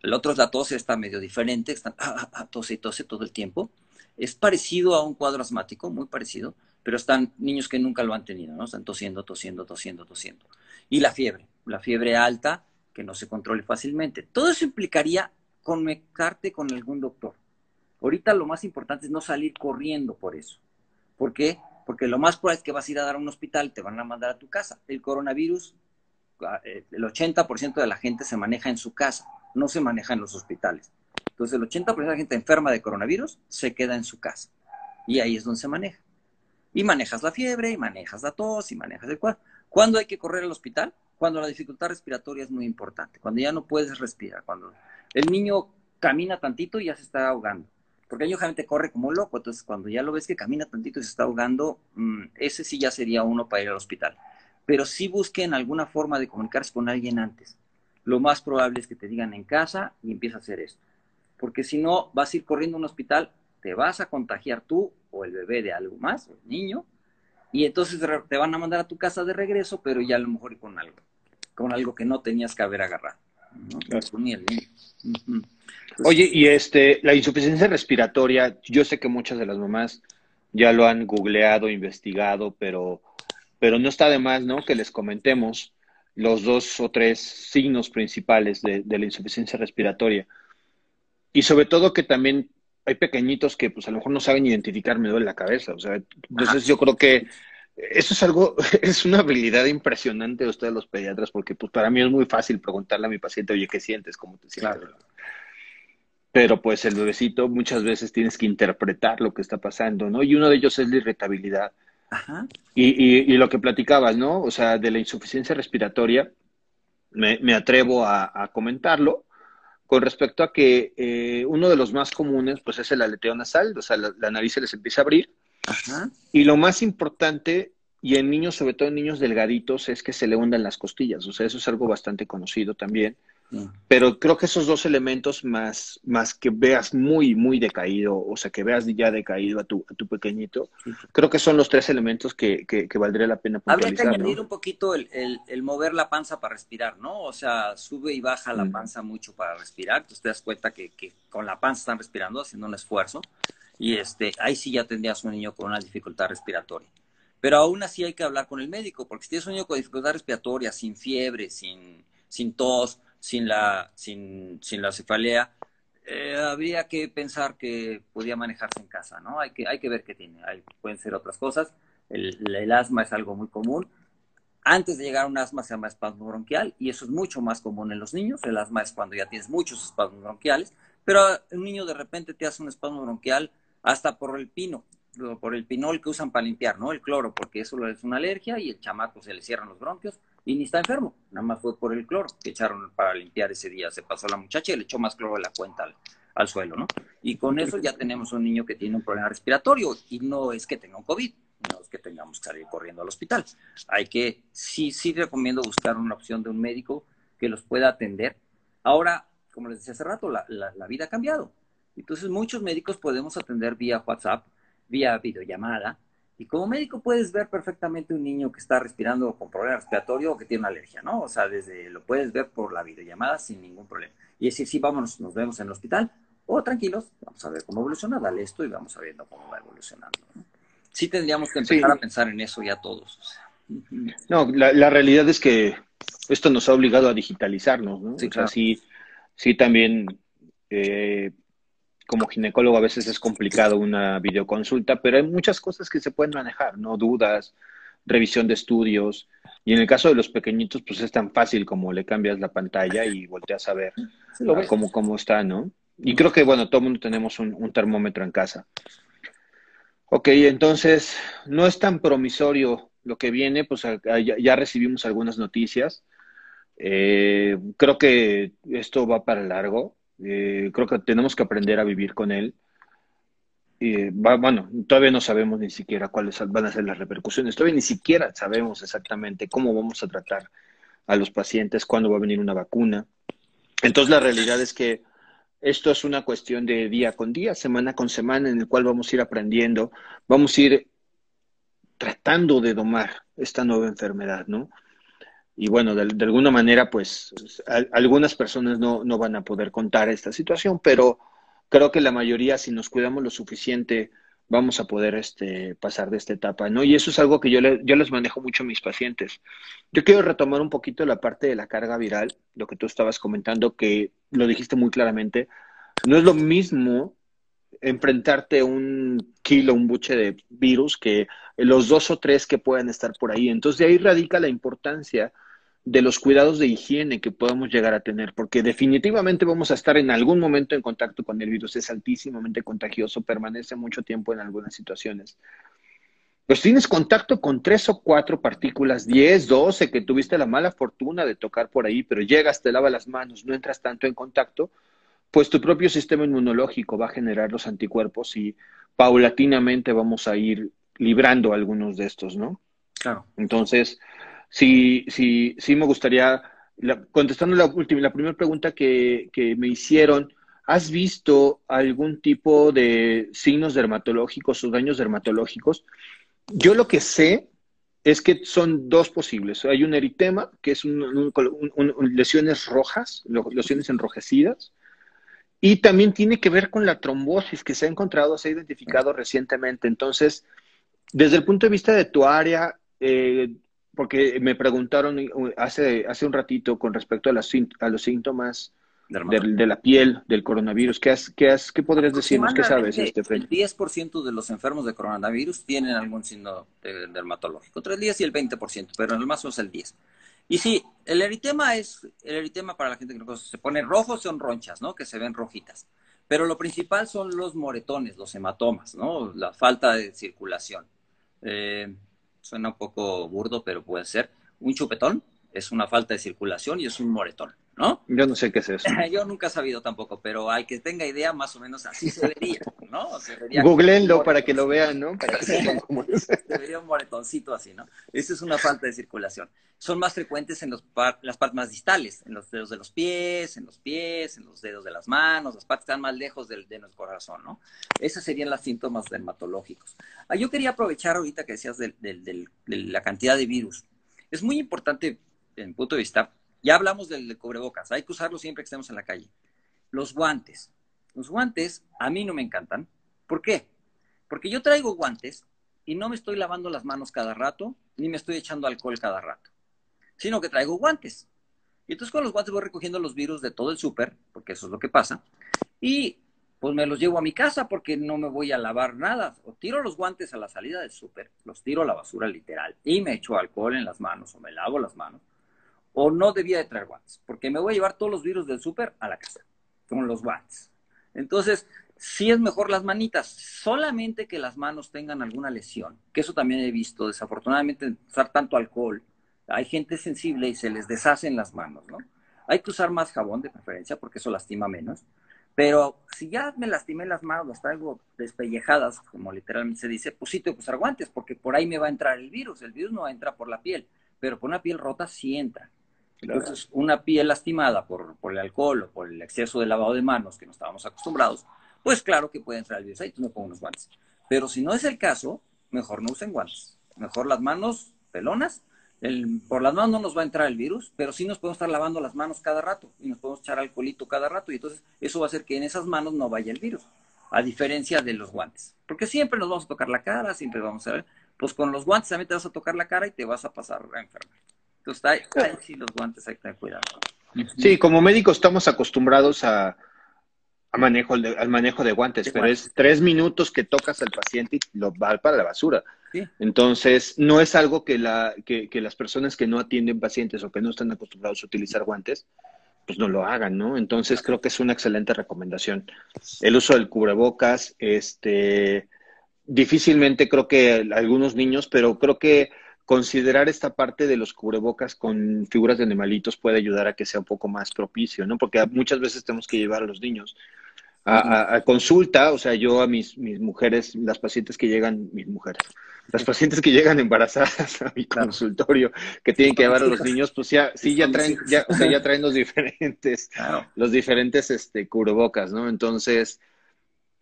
El otro es la tos, está medio diferente, están ah, ah, ah, y tose todo el tiempo. Es parecido a un cuadro asmático, muy parecido, pero están niños que nunca lo han tenido, ¿no? Están tosiendo, tosiendo, tosiendo, tosiendo. Y la fiebre, la fiebre alta, que no se controle fácilmente. Todo eso implicaría conectarte con algún doctor. Ahorita lo más importante es no salir corriendo por eso. ¿Por qué? porque lo más probable es que vas a ir a dar a un hospital, te van a mandar a tu casa. El coronavirus, ah, eh, el 80% de la gente se maneja en su casa, no se maneja en los hospitales. Entonces el 80% de la gente enferma de coronavirus se queda en su casa y ahí es donde se maneja. Y manejas la fiebre, y manejas la tos, y manejas el cuadro. ¿Cuándo hay que correr al hospital? Cuando la dificultad respiratoria es muy importante, cuando ya no puedes respirar, cuando el niño camina tantito y ya se está ahogando porque el niño generalmente corre como loco, entonces cuando ya lo ves que camina tantito y se está ahogando, mm, ese sí ya sería uno para ir al hospital. Pero sí busquen alguna forma de comunicarse con alguien antes. Lo más probable es que te digan en casa y empieza a hacer esto. Porque si no, vas a ir corriendo a un hospital, te vas a contagiar tú o el bebé de algo más, o el niño, y entonces te van a mandar a tu casa de regreso, pero ya a lo mejor con algo, con algo que no tenías que haber agarrado. Oye, y este, la insuficiencia respiratoria, yo sé que muchas de las mamás ya lo han googleado, investigado, pero, pero no está de más, ¿no? Que les comentemos los dos o tres signos principales de, la insuficiencia respiratoria. Y sobre todo que también hay pequeñitos que pues a lo mejor no saben identificar me duele la cabeza. O sea, entonces yo creo que eso es algo, [laughs] es una habilidad impresionante de ustedes los pediatras, porque pues para mí es muy fácil preguntarle a mi paciente, oye, ¿qué sientes? ¿Cómo te sientes? Pero pues el bebecito muchas veces tienes que interpretar lo que está pasando, ¿no? Y uno de ellos es la irritabilidad. Ajá. Y, y, lo que platicabas, ¿no? O sea, de la insuficiencia respiratoria, me, me atrevo a, comentarlo con respecto a que eh, uno de los más comunes, pues es el aleteo nasal, o sea, la, nariz se les empieza a abrir. Ajá. Y lo más importante, y en niños, sobre todo en niños delgaditos, es que se le hundan las costillas, o sea, eso es algo bastante conocido también. Pero creo que esos dos elementos más, más que veas muy, muy decaído, o sea, que veas ya decaído a tu, a tu pequeñito, creo que son los tres elementos que, que, valdría la pena Habría que añadir un poquito el, el, mover la panza para respirar, ¿no? O sea, sube y baja la panza mucho para respirar. Entonces te das cuenta que, que con la panza están respirando, haciendo un esfuerzo. Y este, ahí sí ya tendrías un niño con una dificultad respiratoria. Pero aún así hay que hablar con el médico, porque si tienes un niño con dificultad respiratoria, sin fiebre, sin, sin tos, sin la, sin, sin la cefalea, eh, habría que pensar que podía manejarse en casa, ¿no? Hay que, hay que ver qué tiene. Pueden ser otras cosas. El, el, asma es algo muy común. Antes de llegar a un asma se llama espasmo bronquial y eso es mucho más común en los niños. El asma es cuando ya tienes muchos espasmos bronquiales, pero un niño de repente te hace un espasmo bronquial hasta por el pino, por el pinol que usan para limpiar, ¿no? El cloro, porque eso es una alergia y el chamaco se le cierran los bronquios y ni está enfermo, nada más fue por el cloro que echaron para limpiar ese día. Se pasó la muchacha y le echó más cloro de la cuenta al, suelo, ¿no? Y con eso ya tenemos un niño que tiene un problema respiratorio y no es que tenga un COVID, no es que tengamos que salir corriendo al hospital. Hay que, sí, sí recomiendo buscar una opción de un médico que los pueda atender. Ahora, como les decía hace rato, la, la vida ha cambiado. Entonces, muchos médicos podemos atender vía WhatsApp, vía videollamada, y como médico puedes ver perfectamente un niño que está respirando con problema respiratorio o que tiene una alergia, ¿no? O sea, desde lo puedes ver por la videollamada sin ningún problema. Y decir, sí, vámonos, nos vemos en el hospital. O tranquilos, vamos a ver cómo evoluciona, dale esto y vamos a viendo cómo va evolucionando. Sí tendríamos que empezar a pensar en eso ya todos. No, la, realidad es que esto nos ha obligado a digitalizarnos, ¿no? Sí, o sea, sí, sí también eh, como ginecólogo a veces es complicado una videoconsulta, pero hay muchas cosas que se pueden manejar, ¿no? Dudas, revisión de estudios. Y en el caso de los pequeñitos, pues es tan fácil como le cambias la pantalla y volteas a ver cómo, cómo está, ¿no? Y creo que, bueno, todo el mundo tenemos un, termómetro en casa. Ok, entonces, no es tan promisorio lo que viene, pues ya, recibimos algunas noticias. Eh, creo que esto va para largo. Eh, creo que tenemos que aprender a vivir con él. bueno, todavía no sabemos ni siquiera cuáles van a ser las repercusiones. Todavía ni siquiera sabemos exactamente cómo vamos a tratar a los pacientes, cuándo va a venir una vacuna. Entonces, la realidad es que esto es una cuestión de día con día, semana con semana, en el cual vamos a ir aprendiendo, vamos a ir tratando de domar esta nueva enfermedad, ¿no? Y bueno, de, alguna manera, pues algunas personas no, no, van a poder contar esta situación, pero creo que la mayoría, si nos cuidamos lo suficiente, vamos a poder este, pasar de esta etapa, ¿no? Y eso es algo que yo, yo les manejo mucho a mis pacientes. Yo quiero retomar un poquito la parte de la carga viral, lo que tú estabas comentando, que lo dijiste muy claramente. No es lo mismo enfrentarte un kilo, un buche de virus, que los dos o tres que puedan estar por ahí. Entonces, de ahí radica la importancia de los cuidados de higiene que podamos llegar a tener, porque definitivamente vamos a estar en algún momento en contacto con el virus, es altísimamente contagioso, permanece mucho tiempo en algunas situaciones. Pues tienes contacto con tres o cuatro partículas, diez, doce, que tuviste la mala fortuna de tocar por ahí, pero llegas, te lava las manos, no entras tanto en contacto, pues tu propio sistema inmunológico va a generar los anticuerpos y paulatinamente vamos a ir librando algunos de estos, ¿no? Claro. Entonces, sí, sí, sí me gustaría, contestando la última, la primera pregunta que, que me hicieron, ¿has visto algún tipo de signos dermatológicos o daños dermatológicos? Yo lo que sé es que son dos posibles. Hay un eritema, que es lesiones rojas, lesiones enrojecidas, y también tiene que ver con la trombosis que se ha encontrado, se ha identificado recientemente. Entonces, desde el punto de vista de tu área, eh, porque me preguntaron hace, hace un ratito con respecto a, a los síntomas de, la piel del coronavirus. ¿Qué, has, qué, has, qué podrías decirnos? ¿Qué sabes, este, El 10% de los enfermos de coronavirus tienen algún signo dermatológico, entre el 10 y el 20%, pero en el más es el 10. Y sí, el eritema es, el eritema para la gente que no conoce, se pone rojo, son ronchas, ¿no? Que se ven rojitas. Pero lo principal son los moretones, los hematomas, ¿no? La falta de circulación. Eh, suena un poco burdo, pero puede ser. Un chupetón es una falta de circulación y es un moretón. ¿No? Yo no sé qué es eso. [laughs] Yo nunca he sabido tampoco, pero hay que tenga idea, más o menos así se vería, ¿no? Googleenlo para que lo vean, ¿no? Para que [laughs] es. Debería un moretoncito así, ¿no? Esa es una falta de circulación. Son más frecuentes en los las partes más distales, en los dedos de los pies, en los pies, en los dedos de las manos, las partes están más lejos del, de nuestro corazón, ¿no? Esos serían los síntomas dermatológicos. Ah, yo quería aprovechar ahorita que decías de, de la cantidad de virus. Es muy importante, en punto de vista, ya hablamos del, cubrebocas, hay que usarlo siempre que estemos en la calle. Los guantes. Los guantes a mí no me encantan. ¿Por qué? Porque yo traigo guantes y no me estoy lavando las manos cada rato, ni me estoy echando alcohol cada rato, sino que traigo guantes. Y entonces con los guantes voy recogiendo los virus de todo el súper, porque eso es lo que pasa, y pues me los llevo a mi casa porque no me voy a lavar nada. O tiro los guantes a la salida del súper, los tiro a la basura literal y me echo alcohol en las manos o me lavo las manos o no debía de traer guantes, porque me voy a llevar todos los virus del súper a la casa, con los guantes. Entonces, sí es mejor las manitas, solamente que las manos tengan alguna lesión, que eso también he visto, desafortunadamente, usar tanto alcohol, hay gente sensible y se les deshacen las manos, ¿no? Hay que usar más jabón de preferencia, porque eso lastima menos. Pero si ya me lastimé las manos, las traigo despellejadas, como literalmente se dice, pues sí tengo que usar guantes, porque por ahí me va a entrar el virus. El virus no va a entrar por la piel, pero por una piel rota sí entra. Entonces, una piel lastimada por, por, el alcohol o por el exceso de lavado de manos que no estábamos acostumbrados, pues claro que puede entrar el virus ahí, tú me pongo unos guantes. Pero si no es el caso, mejor no usen guantes. Mejor las manos pelonas. El, por las manos no nos va a entrar el virus, pero sí nos podemos estar lavando las manos cada rato y nos podemos echar alcoholito cada rato y entonces eso va a hacer que en esas manos no vaya el virus, a diferencia de los guantes. Porque siempre nos vamos a tocar la cara, siempre vamos a ver, pues con los guantes también te vas a tocar la cara y te vas a pasar a enfermar. Entonces, ahí, sí los guantes hay que tener cuidado. Sí, como médicos estamos acostumbrados a, manejo al manejo de guantes, pero es tres minutos que tocas al paciente y lo va para la basura. Entonces, no es algo que, la, que, las personas que no atienden pacientes o que no están acostumbrados a utilizar guantes, pues no lo hagan, ¿no? Entonces, creo que es una excelente recomendación. El uso del cubrebocas, este, difícilmente creo que algunos niños, pero creo que considerar esta parte de los cubrebocas con figuras de animalitos puede ayudar a que sea un poco más propicio, ¿no? Porque muchas veces tenemos que llevar a los niños a, consulta, o sea, yo a mis, mis mujeres, las pacientes que llegan, mis mujeres, las pacientes que llegan embarazadas a mi consultorio, que tienen que llevar a los niños, pues ya, sí, ya traen, ya, o sea, ya [laughs] traen los diferentes, los diferentes este, cubrebocas, ¿no? Entonces,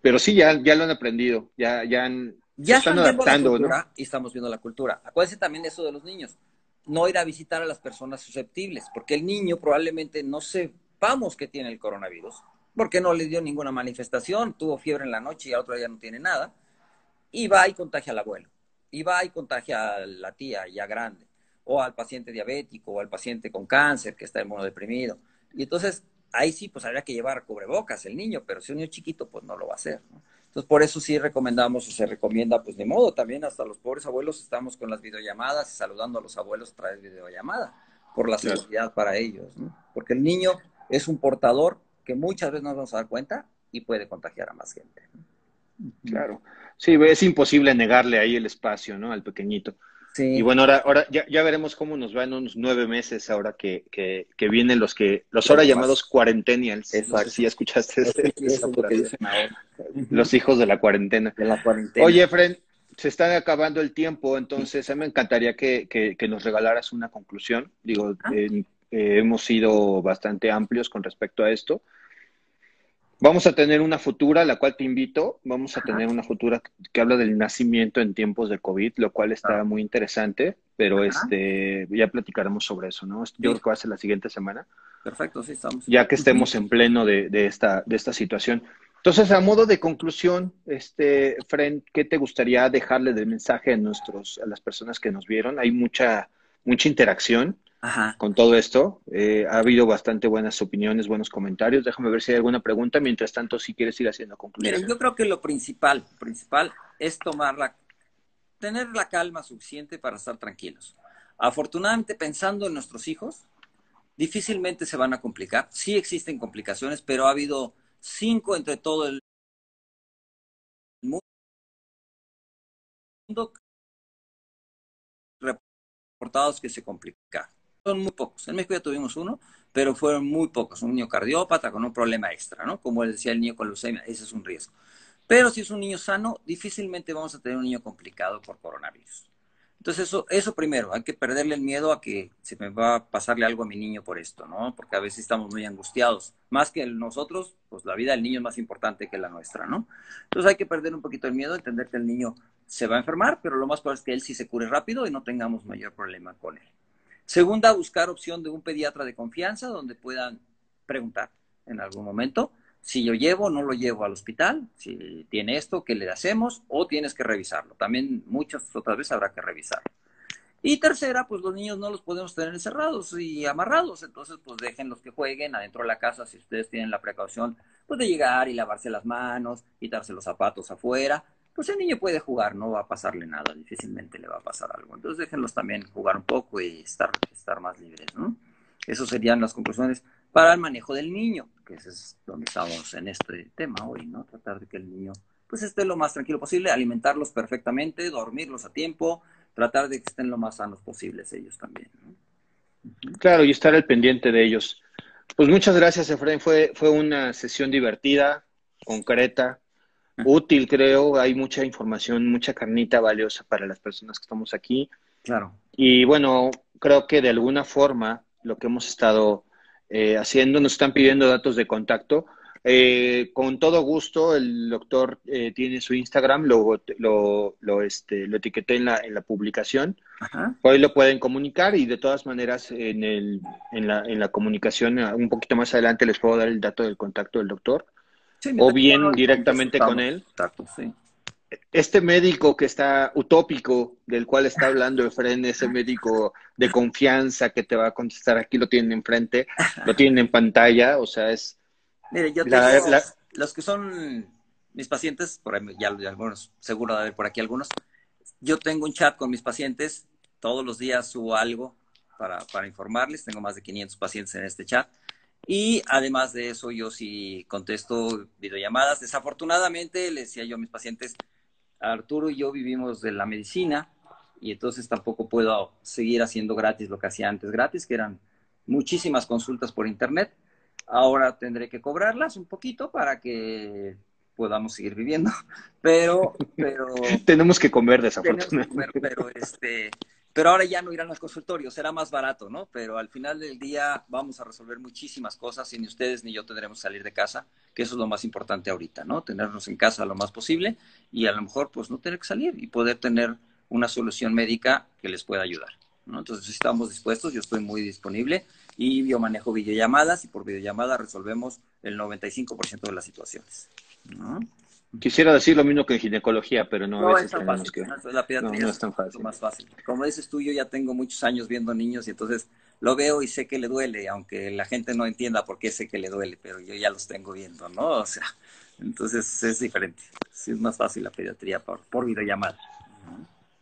pero sí, ya, ya lo han aprendido, ya, ya han, ya están adaptando, Y estamos viendo la cultura. Acuérdense también de eso de los niños. No ir a visitar a las personas susceptibles, porque el niño probablemente no sepamos que tiene el coronavirus, porque no le dio ninguna manifestación, tuvo fiebre en la noche y al otro día no tiene nada, y va y contagia al abuelo, y va y contagia a la tía ya grande, o al paciente diabético, o al paciente con cáncer que está deprimido. Y entonces, ahí sí, pues habría que llevar cubrebocas el niño, pero si un niño chiquito, pues no lo va a hacer. ¿no? Entonces, por eso sí recomendamos o se recomienda, pues de modo, también hasta los pobres abuelos estamos con las videollamadas y saludando a los abuelos a través de videollamada, por la seguridad para ellos, ¿no? Porque el niño es un portador que muchas veces no nos vamos a dar cuenta y puede contagiar a más gente. Claro. Sí, es imposible negarle ahí el espacio, ¿no? Al pequeñito. Y bueno, ahora, ahora ya, ya, veremos cómo nos va en unos nueve meses ahora que, que, vienen los que, los ahora llamados cuarentenials. No sé si ya escuchaste Los hijos de la cuarentena. Oye, Fred, se está acabando el tiempo, entonces a mí me encantaría que, que, nos regalaras una conclusión. Digo, ah. eh, hemos sido bastante amplios con respecto a esto. Vamos a tener una futura, la cual te invito. Vamos a tener una futura que habla del nacimiento en tiempos de COVID, lo cual está muy interesante, pero este ya platicaremos sobre eso, ¿no? Yo creo que va a ser la siguiente semana. Perfecto, sí, estamos. Ya que estemos en pleno de, esta, de esta situación. Entonces, a modo de conclusión, este, Fren, ¿qué te gustaría dejarle de mensaje a nuestros, a las personas que nos vieron? Hay mucha, mucha interacción con todo esto. Eh, ha habido bastante buenas opiniones, buenos comentarios. Déjame ver si hay alguna pregunta. Mientras tanto, si quieres ir haciendo conclusiones. yo creo que lo principal, principal es tomar la, tener la calma suficiente para estar tranquilos. Afortunadamente, pensando en nuestros hijos, difícilmente se van a complicar. Sí existen complicaciones, pero ha habido cinco entre todo el mundo reportados que se complicaron. Son muy pocos. En México ya tuvimos uno, pero fueron muy pocos. Un niño cardiópata con un problema extra, ¿no? Como decía el niño con leucemia, ese es un riesgo. Pero si es un niño sano, difícilmente vamos a tener un niño complicado por coronavirus. Entonces, eso, eso primero, hay que perderle el miedo a que se me va a pasarle algo a mi niño por esto, ¿no? Porque a veces estamos muy angustiados. Más que nosotros, pues la vida del niño es más importante que la nuestra, ¿no? Entonces hay que perder un poquito el miedo, entender que el niño se va a enfermar, pero lo más probable es que él sí se cure rápido y no tengamos mayor problema con él. Segunda, buscar opción de un pediatra de confianza donde puedan preguntar en algún momento si yo llevo no lo llevo al hospital, si tiene esto, ¿qué le hacemos? O tienes que revisarlo. También muchas otras veces habrá que revisarlo. Y tercera, pues los niños no los podemos tener encerrados y amarrados, entonces pues déjenlos que jueguen adentro de la casa si ustedes tienen la precaución pues de llegar y lavarse las manos, quitarse los zapatos afuera, pues el niño puede jugar, no va a pasarle nada, difícilmente le va a pasar algo. Entonces déjenlos también jugar un poco y estar, estar más libres, ¿no? Esas serían las conclusiones para el manejo del niño, que es donde estamos en este tema hoy, ¿no? Tratar de que el niño pues esté lo más tranquilo posible, alimentarlos perfectamente, dormirlos a tiempo, tratar de que estén lo más sanos posibles ellos también. Claro, y estar al pendiente de ellos. Pues muchas gracias, Efraín. Fue, fue una sesión divertida, concreta, útil, creo. Hay mucha información, mucha carnita valiosa para las personas que estamos aquí. Claro. Y bueno, creo que de alguna forma lo que hemos estado eh, haciendo, nos están pidiendo datos de contacto. Eh, con todo gusto, el doctor eh, tiene su Instagram, lo, lo, lo, este, lo etiqueté en la, en la publicación. Hoy lo pueden comunicar y de todas maneras en, el, en, la, en la comunicación un poquito más adelante les puedo dar el dato del contacto del doctor. O bien directamente con él. Este médico que está utópico, del cual está hablando Efren, ese médico de confianza que te va a contestar, aquí lo tienen enfrente, lo tienen en pantalla, o sea, es Mire, yo tengo los que son mis pacientes, por ahí ya, algunos, seguro de haber por aquí algunos, yo tengo un chat con mis pacientes, todos los días subo algo para, para informarles, tengo más de 500 pacientes en este chat. Y además de eso, yo sí contesto videollamadas. Desafortunadamente, le decía yo a mis pacientes, Arturo y yo vivimos de la medicina y entonces tampoco puedo seguir haciendo gratis lo que hacía antes gratis, que eran muchísimas consultas por internet. Ahora tendré que cobrarlas un poquito para que podamos seguir viviendo, [laughs] pero, pero [laughs] tenemos que comer desafortunadamente. pero este, pero ahora ya no irán los consultorios, será más barato, ¿no? Pero al final del día vamos a resolver muchísimas cosas y ni ustedes ni yo tendremos que salir de casa, que eso es lo más importante ahorita, ¿no? Tenernos en casa lo más posible y a lo mejor pues no tener que salir y poder tener una solución médica que les pueda ayudar, ¿no? Entonces estamos dispuestos, yo estoy muy disponible y yo manejo videollamadas y por videollamada resolvemos el 95% de las situaciones. Quisiera decir lo mismo que en ginecología, pero no, es tan fácil. la pediatría no, es tan fácil. más fácil. Como dices tú, yo ya tengo muchos años viendo niños y entonces lo veo y sé que le duele, aunque la gente no entienda por qué sé que le duele, pero yo ya los tengo viendo, ¿no? O sea, entonces es diferente. Sí es más fácil la pediatría por, por videollamada.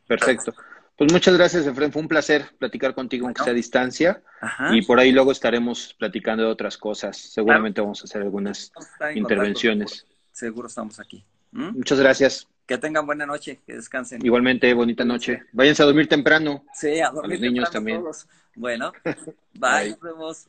Perfecto. Pues muchas gracias, Efren. Fue un placer platicar contigo, aunque sea a distancia. Y por ahí luego estaremos platicando de otras cosas. Seguramente vamos a hacer algunas intervenciones. Seguro estamos aquí. Muchas gracias. Que tengan buena noche, que descansen. Igualmente, bonita noche. Váyanse a dormir temprano. Sí, a dormir a los niños también. Bueno, [laughs] bye, nos vemos.